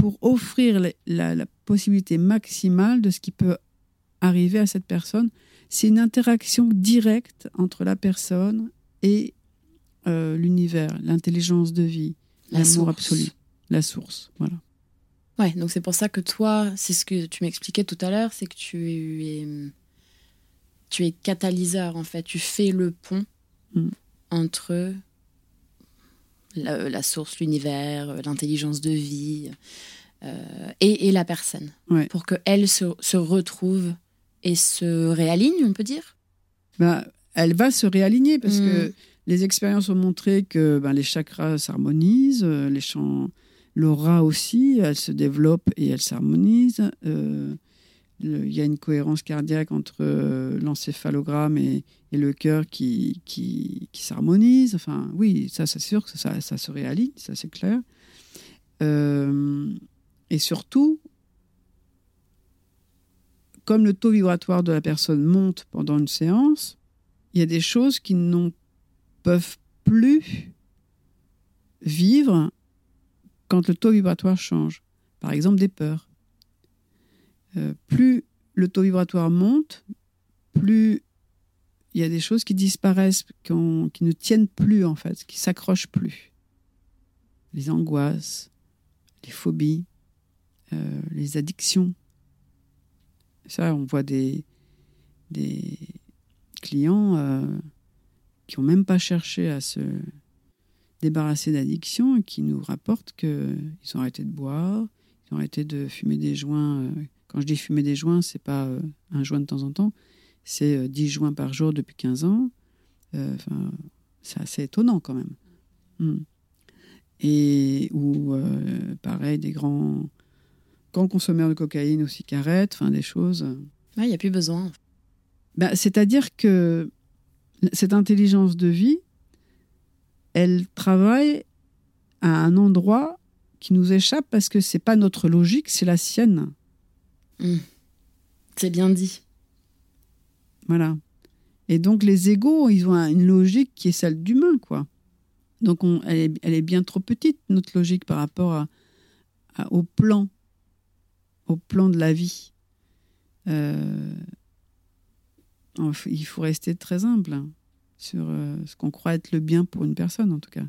pour offrir la, possibilité maximale de ce qui peut arriver à cette personne. C'est une interaction directe entre la personne et euh, l'univers, l'intelligence de vie, l'amour absolu, la source. Voilà. Ouais, donc c'est pour ça que toi, c'est ce que tu m'expliquais tout à l'heure, c'est que tu es, tu es catalyseur en fait, tu fais le pont mm. entre la, source, l'univers, euh, l'intelligence de vie euh, et, la personne, pour qu'elle se, se retrouve et se réaligne, on peut dire? Bah, Elle va se réaligner parce que mm. les expériences ont montré que ben, les chakras s'harmonisent, euh, les champs, l'aura aussi, elle se développe et elle s'harmonise. Il y a une cohérence cardiaque entre l'encéphalogramme et, le cœur qui, qui, s'harmonise. Enfin, oui, ça, c'est sûr que ça, se réaligne, ça, c'est clair. Euh, et surtout, comme le taux vibratoire de la personne monte pendant une séance, il y a des choses qui ne peuvent plus vivre quand le taux vibratoire change. Par exemple, des peurs. Euh, plus le taux vibratoire monte, plus il y a des choses qui disparaissent, qui, ne tiennent plus en fait, qui s'accrochent plus. Les angoisses, les phobies, euh, les addictions. Ça, on voit des, clients euh, qui n'ont même pas cherché à se débarrasser d'addiction et qui nous rapportent qu'ils ont arrêté de boire, ils ont arrêté de fumer des joints. Quand je dis fumer des joints, c'est pas un joint de temps en temps, c'est 10 joints par jour depuis 15 ans. Enfin, c'est assez étonnant quand même. Hmm. Et ou pareil, des grands quand consommateurs de cocaïne ou cigarettes, enfin des choses. Il n'y a plus besoin. Ben, C'est-à-dire que cette intelligence de vie, elle travaille à un endroit qui nous échappe parce que c'est pas notre logique, c'est la sienne. Hmm. C'est bien dit. Voilà. Et donc les égaux, ils ont une logique qui est celle d'humain, quoi. Donc on, elle, est, bien trop petite, notre logique, par rapport au plan au plan de la vie. Euh, il faut rester très humble sur euh, ce qu'on croit être le bien pour une personne, en tout cas.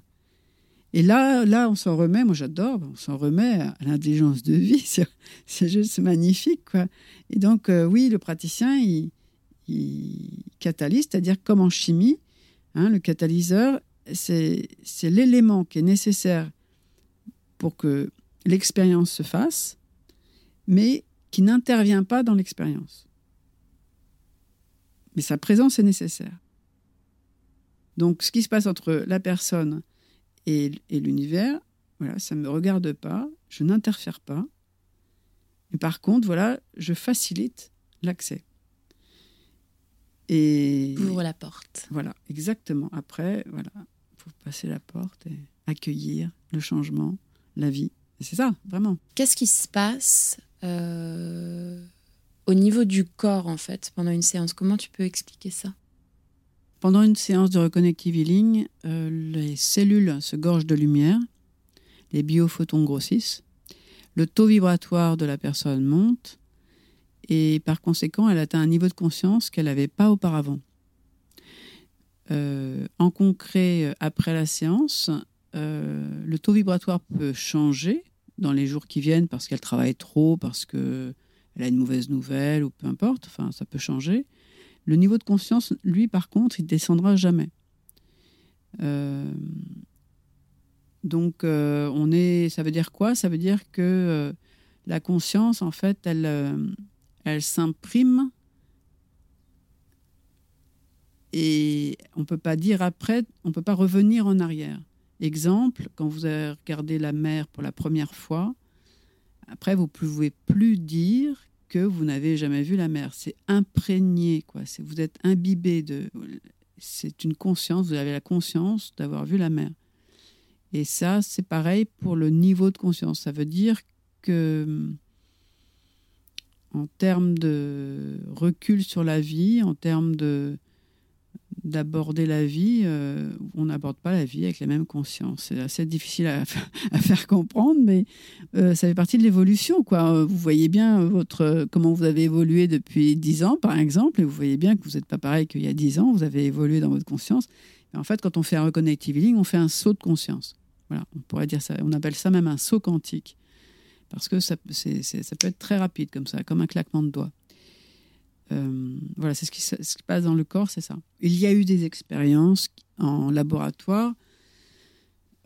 Et là, là on s'en remet, moi j'adore, on s'en remet à l'intelligence de vie, [LAUGHS] c'est juste magnifique. Quoi. Et donc, euh, oui, le praticien, il, il catalyse, c'est-à-dire comme en chimie, hein, le catalyseur, c'est l'élément qui est nécessaire pour que l'expérience se fasse, mais qui n'intervient pas dans l'expérience. Mais sa présence est nécessaire. Donc ce qui se passe entre la personne et, l'univers, voilà, ça ne me regarde pas, je n'interfère pas. Mais par contre, voilà, je facilite l'accès. Et ouvre la porte. Voilà, exactement. Après, voilà, faut passer la porte et accueillir le changement, la vie. C'est ça, vraiment. Qu'est-ce qui se passe euh, au niveau du corps, en fait, pendant une séance? Comment tu peux expliquer ça? Pendant une séance de reconnective healing, euh, les cellules se gorgent de lumière, les biophotons grossissent, le taux vibratoire de la personne monte, et par conséquent, elle atteint un niveau de conscience qu'elle n'avait pas auparavant. Euh, en concret, après la séance, le taux vibratoire peut changer dans les jours qui viennent parce qu'elle travaille trop, parce qu'elle a une mauvaise nouvelle ou peu importe, ça peut changer. Le niveau de conscience, lui par contre, il descendra jamais. Euh, Donc, euh, on est, ça veut dire quoi? Ça veut dire que euh, la conscience, en fait, elle, elle s'imprime et on peut pas dire après, on peut pas revenir en arrière. Exemple, quand vous avez regardé la mer pour la première fois, après vous pouvez plus dire que vous n'avez jamais vu la mer. C'est imprégné, quoi. C'est vous êtes imbibé de. C'est une conscience. Vous avez la conscience d'avoir vu la mer. Et ça, c'est pareil pour le niveau de conscience. Ça veut dire que, en termes de recul sur la vie, en termes de d'aborder la vie, euh, on n'aborde pas la vie avec la même conscience. C'est assez difficile [LAUGHS] à, faire comprendre, mais euh, ça fait partie de l'évolution. Quoi. Vous voyez bien votre, comment vous avez évolué depuis 10 ans, par exemple, et vous voyez bien que vous n'êtes pas pareil qu'il y a 10 ans, vous avez évolué dans votre conscience. Et en fait, quand on fait un reconnective healing, on fait un saut de conscience. Voilà, on pourrait dire ça, on appelle ça même un saut quantique. Parce que ça, c'est, ça peut être très rapide comme ça, comme un claquement de doigts. Euh, voilà, c'est ce qui, ce qui, passe dans le corps, c'est ça. Il y a eu des expériences en laboratoire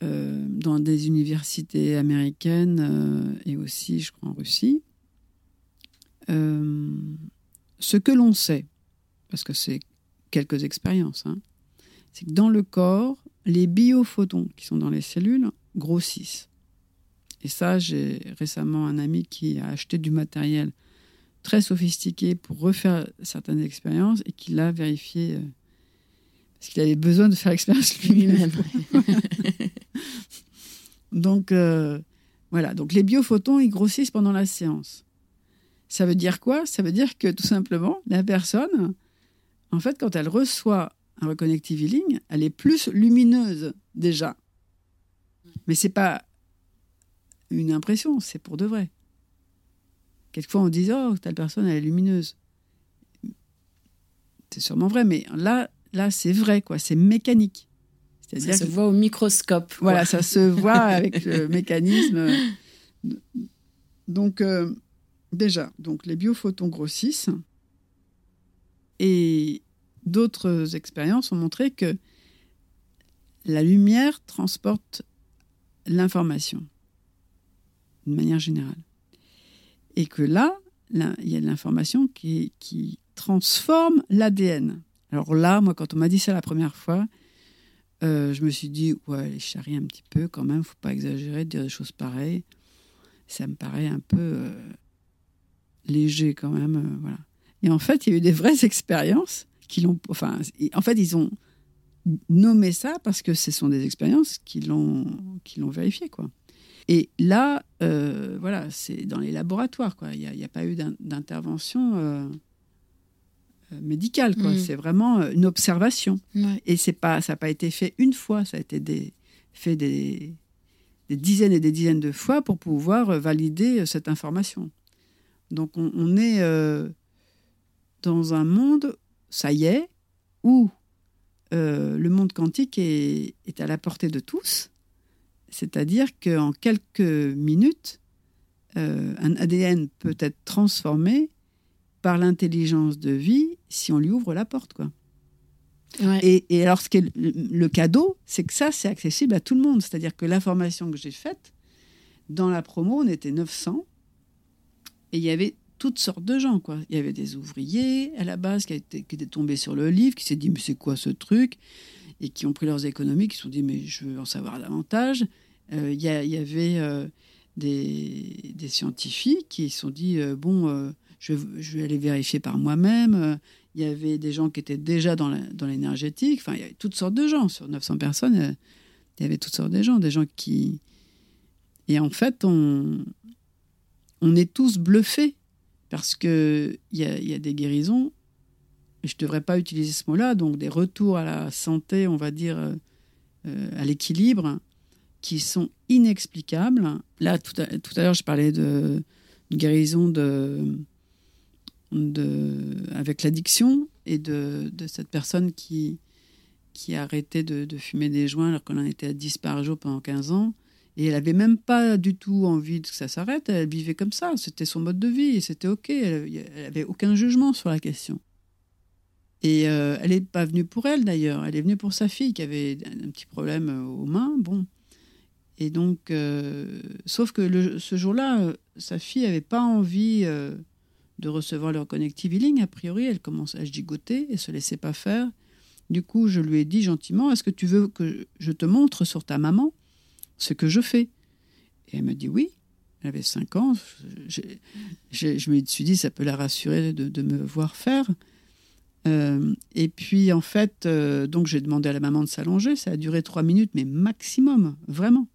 euh, dans des universités américaines euh, et aussi, je crois, en Russie. Ce que l'on sait, parce que c'est quelques expériences, hein, c'est que dans le corps, les biophotons qui sont dans les cellules grossissent. Et ça, j'ai récemment un ami qui a acheté du matériel très sophistiqué pour refaire certaines expériences et qui l'a vérifié euh, parce qu'il avait besoin de faire l'expérience [LAUGHS] lui-même. [LAUGHS] donc euh, voilà, donc les biophotons ils grossissent pendant la séance. Ça veut dire quoi? Ça veut dire que tout simplement la personne, en fait, quand elle reçoit un reconnective healing, elle est plus lumineuse déjà. Mais c'est pas une impression, c'est pour de vrai. Quelquefois, on dit Oh, telle personne, elle est lumineuse. C'est sûrement vrai, mais là, là c'est vrai, quoi. C'est mécanique. Ça se voit au microscope. Quoi. Voilà, ça se voit [LAUGHS] avec le mécanisme. Donc, euh, déjà, donc les biophotons grossissent. Et d'autres expériences ont montré que la lumière transporte l'information, d'une manière générale. Et que là, là il y a de l'information qui, transforme l'ADN. Alors là, moi, quand on m'a dit ça la première fois, euh, je me suis dit, ouais, les charrie un petit peu quand même, faut pas exagérer de dire des choses pareilles. Ça me paraît un peu euh, léger quand même. Euh, voilà. Et en fait, il y a eu des vraies expériences qui l'ont. Enfin, en fait, ils ont nommé ça parce que ce sont des expériences qui l'ont qui l'ont vérifié, quoi. Et là, euh, voilà, c'est dans les laboratoires, quoi. Il n'y a, a, pas eu d'intervention euh, médicale, quoi. Mmh. C'est vraiment euh, une observation. Ouais. Et c'est pas, ça n'a pas été fait une fois, ça a été des, fait des, des, dizaines et des dizaines de fois pour pouvoir valider cette information. Donc on, on est euh, dans un monde, ça y est, où euh, le monde quantique est, est à la portée de tous c'est-à-dire qu'en quelques minutes, euh, un ADN peut être transformé par l'intelligence de vie si on lui ouvre la porte. Quoi. Ouais. Et, et, alors, ce qui est le, le cadeau, c'est que ça, c'est accessible à tout le monde. C'est-à-dire que l'information que j'ai faite, dans la promo, on était 900, et il y avait toutes sortes de gens. Quoi. Il y avait des ouvriers à la base qui, étaient, qui étaient tombés sur le livre, qui s'est dit, mais c'est quoi ce truc? Et qui ont pris leurs économies, qui se sont dit, mais je veux en savoir davantage. Il euh, y, y, avait euh, des, scientifiques qui se sont dit euh, bon, je, vais aller vérifier par moi-même. Il y avait des gens qui étaient déjà dans l'énergétique. Enfin, il y avait toutes sortes de gens. Sur 900 personnes, il y avait toutes sortes de gens. Des gens qui. Et en fait, on, on est tous bluffés parce qu'il y a, y a des guérisons. Je ne devrais pas utiliser ce mot-là. Donc, des retours à la santé, on va dire, à l'équilibre qui sont inexplicables. Là, tout à, tout à l'heure, je parlais de, guérison de, de, avec l'addiction et de, de, cette personne qui, qui a arrêté de, de fumer des joints alors qu'on en était à 10 par jour pendant 15 ans. Et elle n'avait même pas du tout envie que ça s'arrête. Elle vivait comme ça. C'était son mode de vie c'était OK. Elle n'avait aucun jugement sur la question. Et euh, elle n'est pas venue pour elle d'ailleurs. Elle est venue pour sa fille qui avait un petit problème aux mains. Bon. Et donc, euh, sauf que ce jour-là, euh, sa fille n'avait pas envie euh, de recevoir le connective healing. A priori, elle commençait à gigoter et se laissait pas faire. Du coup, je lui ai dit gentiment Est-ce que tu veux que je te montre sur ta maman ce que je fais? Et elle me dit Oui. Elle avait 5 ans. Je, me suis dit Ça peut la rassurer de, me voir faire. Et puis, en fait, donc j'ai demandé à la maman de s'allonger. Ça a duré 3 minutes, mais maximum, vraiment.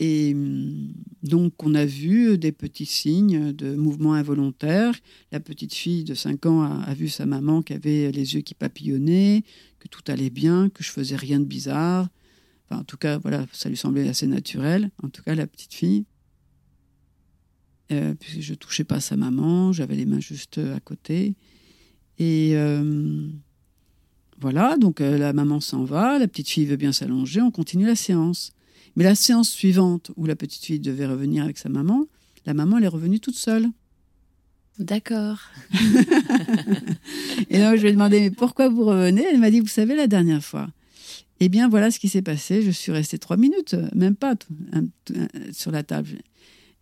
Et hum, donc, on a vu des petits signes de mouvement involontaire. La petite fille de 5 ans a, vu sa maman qui avait les yeux qui papillonnaient, que tout allait bien, que je faisais rien de bizarre. Enfin, en tout cas, voilà, ça lui semblait assez naturel. En tout cas, la petite fille. Euh, puis je touchais pas sa maman, j'avais les mains juste à côté. Et euh, voilà, donc euh, la maman s'en va, la petite fille veut bien s'allonger, on continue la séance. Mais la séance suivante, où la petite fille devait revenir avec sa maman, la maman, elle est revenue toute seule. D'accord. [LAUGHS] et donc, je lui ai demandé, mais pourquoi vous revenez? Elle m'a dit, vous savez, la dernière fois. Eh bien, voilà ce qui s'est passé. Je suis restée trois minutes, même pas un, un, sur la table.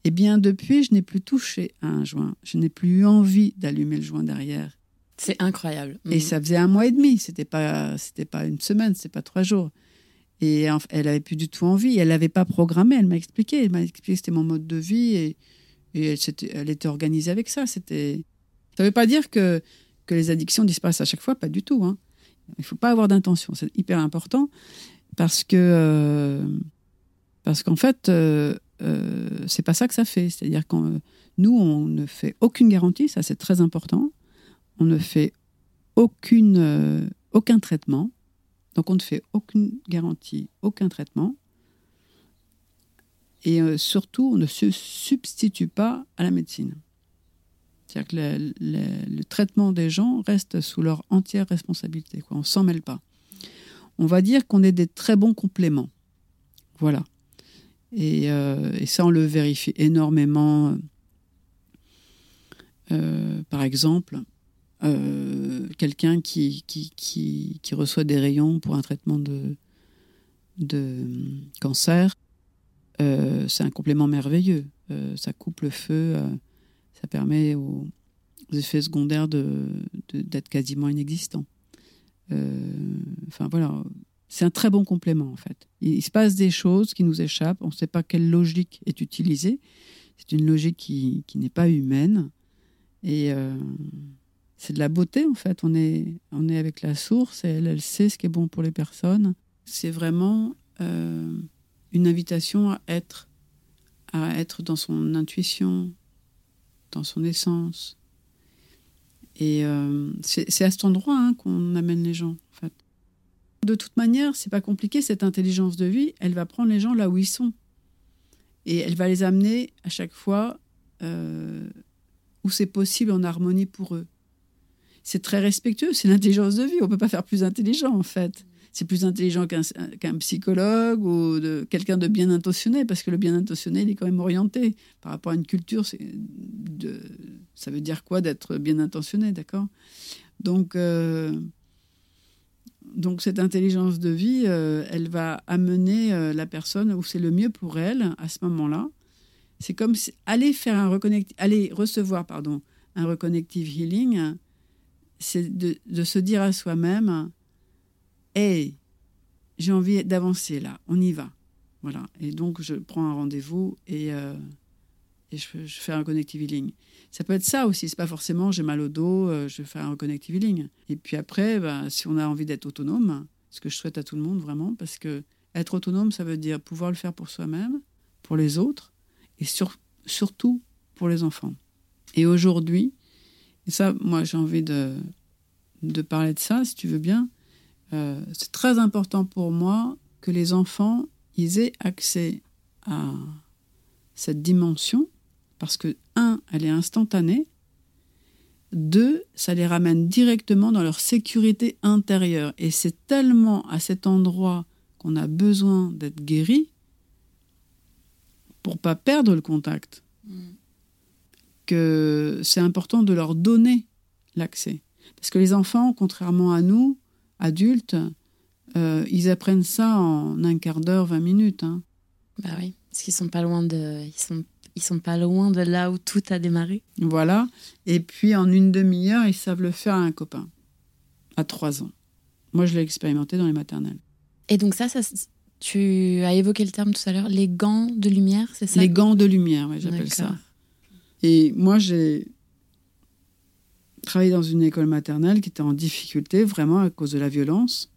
Eh bien, depuis, je n'ai plus touché à un joint. Je n'ai plus eu envie d'allumer le joint derrière. C'est incroyable. Et mmh. ça faisait un mois et demi. C'était pas, c'était pas une semaine, c'était pas trois jours. Et elle avait plus du tout envie. Elle l'avait pas programmé. Elle m'a expliqué. Elle m'a expliqué que c'était mon mode de vie et, elle, était, organisée avec ça. C'était. Ça veut pas dire que que les addictions disparaissent à chaque fois. Pas du tout. Hein. Il faut pas avoir d'intention. C'est hyper important parce que euh, parce qu'en fait. Euh, euh, c'est pas ça que ça fait. C'est-à-dire que nous, on ne fait aucune garantie, ça c'est très important on ne fait aucune, euh, aucun traitement. Donc on ne fait aucune garantie, aucun traitement. Et euh, surtout, on ne se substitue pas à la médecine. C'est-à-dire que le, traitement des gens reste sous leur entière responsabilité. On ne s'en mêle pas. On va dire qu'on est des très bons compléments. Voilà. Et, euh, ça, on le vérifie énormément. Euh, par exemple, euh, quelqu'un qui, qui, qui, qui, reçoit des rayons pour un traitement de, de cancer, euh, c'est un complément merveilleux. Euh, ça coupe le feu, euh, ça permet aux, effets secondaires d'être de, de, quasiment inexistants. Euh, enfin voilà, c'est un très bon complément en fait. Il, il, se passe des choses qui nous échappent, on ne sait pas quelle logique est utilisée. C'est une logique qui, qui n'est pas humaine. Et euh, c'est de la beauté en fait. On est, on est avec la source et elle, elle sait ce qui est bon pour les personnes. C'est vraiment euh, une invitation à être, à être dans son intuition, dans son essence. Et euh, c'est à cet endroit hein, qu'on amène les gens en fait. De toute manière, c'est pas compliqué. Cette intelligence de vie, elle va prendre les gens là où ils sont et elle va les amener à chaque fois euh, où c'est possible en harmonie pour eux c'est très respectueux, c'est l'intelligence de vie. On peut pas faire plus intelligent en fait. C'est plus intelligent qu'un qu psychologue ou de quelqu'un de bien intentionné, parce que le bien intentionné, il est quand même orienté par rapport à une culture. Ça veut dire quoi d'être bien intentionné, d'accord? Donc, euh, donc cette intelligence de vie, euh, elle va amener euh, la personne où c'est le mieux pour elle à ce moment-là. C'est comme aller faire un reconnect, aller recevoir pardon un reconnective healing c'est de, se dire à soi-même Hey, j'ai envie d'avancer là, on y va. Voilà. Et donc, je prends un rendez-vous et, euh, et je, fais un connective healing. Ça peut être ça aussi. C'est pas forcément j'ai mal au dos, euh, je fais un connective healing. Et puis après, bah, si on a envie d'être autonome, ce que je souhaite à tout le monde vraiment, parce que être autonome, ça veut dire pouvoir le faire pour soi-même, pour les autres et sur, surtout pour les enfants. Et aujourd'hui, et ça, moi, j'ai envie de, parler de ça, si tu veux bien. Euh, c'est très important pour moi que les enfants ils aient accès à cette dimension parce que, un, elle est instantanée. Deux, ça les ramène directement dans leur sécurité intérieure. Et c'est tellement à cet endroit qu'on a besoin d'être guéri pour pas perdre le contact. Mmh que c'est important de leur donner l'accès. Parce que les enfants, contrairement à nous, adultes, euh, ils apprennent ça en un quart d'heure, 20 minutes. Hein. Bah oui, parce qu'ils sont pas loin de, ils sont, ils sont pas loin de là où tout a démarré. Voilà. Et puis en une demi-heure, ils savent le faire à un copain, à trois ans. Moi, je l'ai expérimenté dans les maternelles. Et donc ça, ça, tu as évoqué le terme tout à l'heure, les gants de lumière, c'est ça? Les gants de lumière, oui, j'appelle ça. Et moi, j'ai travaillé dans une école maternelle qui était en difficulté vraiment à cause de la violence.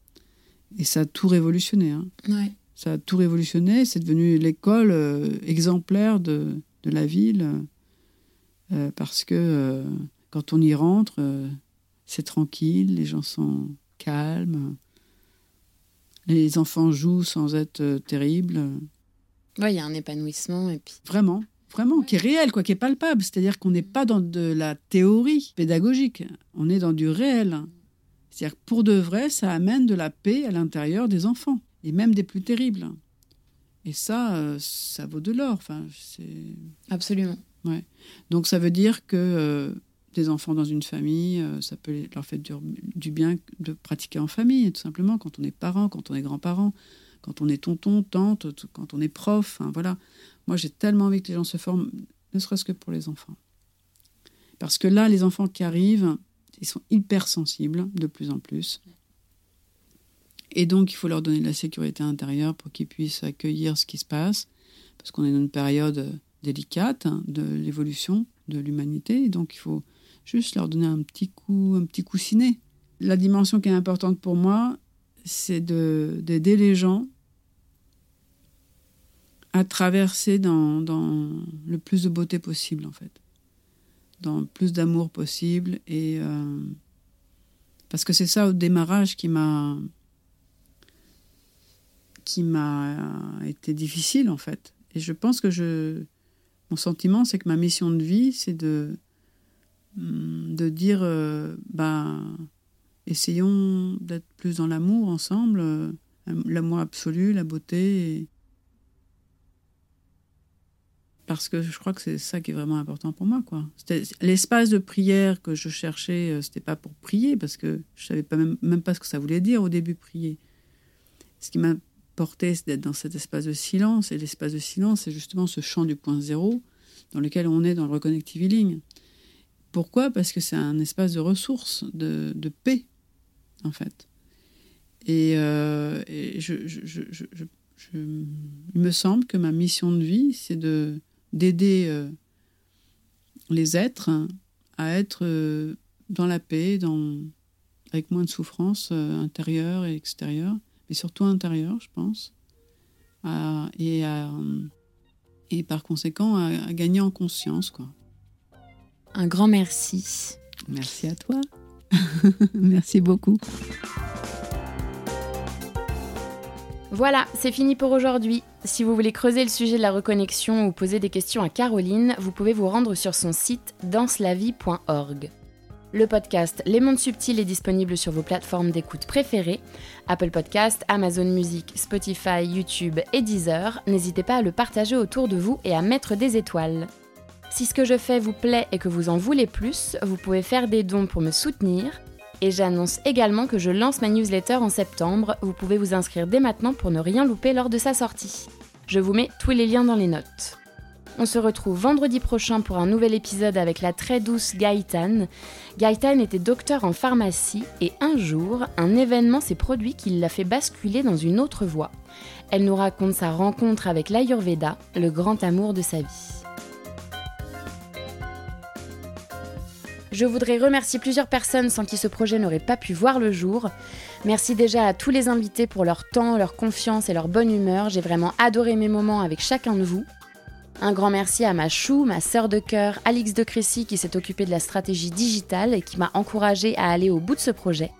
Et ça a tout révolutionné. Hein. Ouais. Ça a tout révolutionné. C'est devenu l'école euh, exemplaire de, de, la ville. Euh, parce que euh, quand on y rentre, euh, c'est tranquille, les gens sont calmes. Les enfants jouent sans être euh, terribles. Ouais, il y a un épanouissement et puis. Vraiment, vraiment, qui est réel, quoi, qui est palpable. C'est-à-dire qu'on n'est pas dans de la théorie pédagogique, on est dans du réel. C'est-à-dire que pour de vrai, ça amène de la paix à l'intérieur des enfants, et même des plus terribles. Et ça, euh, ça vaut de l'or. Enfin, c'est... Absolument. Ouais. Donc ça veut dire que euh, des enfants dans une famille, euh, ça peut leur faire du, du, bien de pratiquer en famille, tout simplement, quand on est parent, quand on est grand-parent, quand on est tonton, tante, quand on est prof. Hein, voilà. Moi, j'ai tellement envie que les gens se forment, ne serait-ce que pour les enfants. Parce que là, les enfants qui arrivent, ils sont hypersensibles de plus en plus. Et donc, il faut leur donner de la sécurité intérieure pour qu'ils puissent accueillir ce qui se passe, parce qu'on est dans une période délicate hein, de l'évolution de l'humanité. Et donc, il faut juste leur donner un petit coup, un petit coussinet. La dimension qui est importante pour moi, c'est d'aider les gens à traverser dans, le plus de beauté possible, en fait. Dans le plus d'amour possible. Et euh, parce que c'est ça au démarrage qui m'a qui m'a été difficile, en fait. Et je pense que je mon sentiment, c'est que ma mission de vie, c'est de, de dire, euh, ben, essayons d'être plus dans l'amour ensemble, euh, l'amour absolu, la beauté. Parce que je crois que c'est ça qui est vraiment important pour moi. quoi. L'espace de prière que je cherchais, euh, c'était pas pour prier, parce que je savais pas même, pas ce que ça voulait dire au début, prier. Ce qui m'a porté, c'est d'être dans cet espace de silence. Et l'espace de silence, c'est justement ce champ du point zéro dans lequel on est dans le reconnective healing. Pourquoi? Parce que c'est un espace de ressources, de, de paix, en fait. Et, euh, il me semble que ma mission de vie, c'est de d'aider euh, les êtres à être euh, dans la paix, dans, avec moins de souffrance intérieure et extérieure, mais surtout intérieure, je pense, à, et, à, et par conséquent à, à, gagner en conscience. Quoi. Un grand merci. Merci à toi. [LAUGHS] merci beaucoup. Voilà, c'est fini pour aujourd'hui. Si vous voulez creuser le sujet de la reconnexion ou poser des questions à Caroline, vous pouvez vous rendre sur son site danselavie.org. Le podcast Les Mondes Subtils est disponible sur vos plateformes d'écoute préférées Apple Podcast, Amazon Music, Spotify, YouTube et Deezer. N'hésitez pas à le partager autour de vous et à mettre des étoiles. Si ce que je fais vous plaît et que vous en voulez plus, vous pouvez faire des dons pour me soutenir. Et j'annonce également que je lance ma newsletter en septembre. Vous pouvez vous inscrire dès maintenant pour ne rien louper lors de sa sortie. Je vous mets tous les liens dans les notes. On se retrouve vendredi prochain pour un nouvel épisode avec la très douce Gaëtane. Gaëtane était docteur en pharmacie et un jour, un événement s'est produit qui l'a fait basculer dans une autre voie. Elle nous raconte sa rencontre avec l'Ayurveda, le grand amour de sa vie. Je voudrais remercier plusieurs personnes sans qui ce projet n'aurait pas pu voir le jour. Merci déjà à tous les invités pour leur temps, leur confiance et leur bonne humeur. J'ai vraiment adoré mes moments avec chacun de vous. Un grand merci à ma chou, ma sœur de cœur, Alix de Crécy, qui s'est occupée de la stratégie digitale et qui m'a encouragée à aller au bout de ce projet.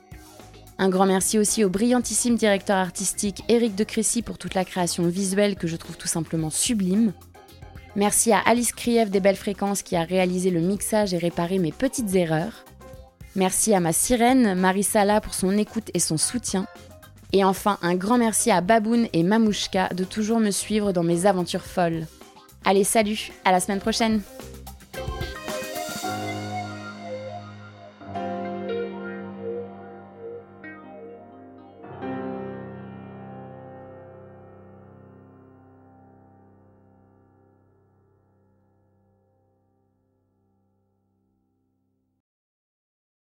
Un grand merci aussi au brillantissime directeur artistique Eric de Crécy pour toute la création visuelle que je trouve tout simplement sublime. Merci à Alice Kriev des Belles Fréquences qui a réalisé le mixage et réparé mes petites erreurs. Merci à ma sirène, Marie Sala, pour son écoute et son soutien. Et enfin, un grand merci à Baboun et Mamouchka de toujours me suivre dans mes aventures folles. Allez, salut, à la semaine prochaine!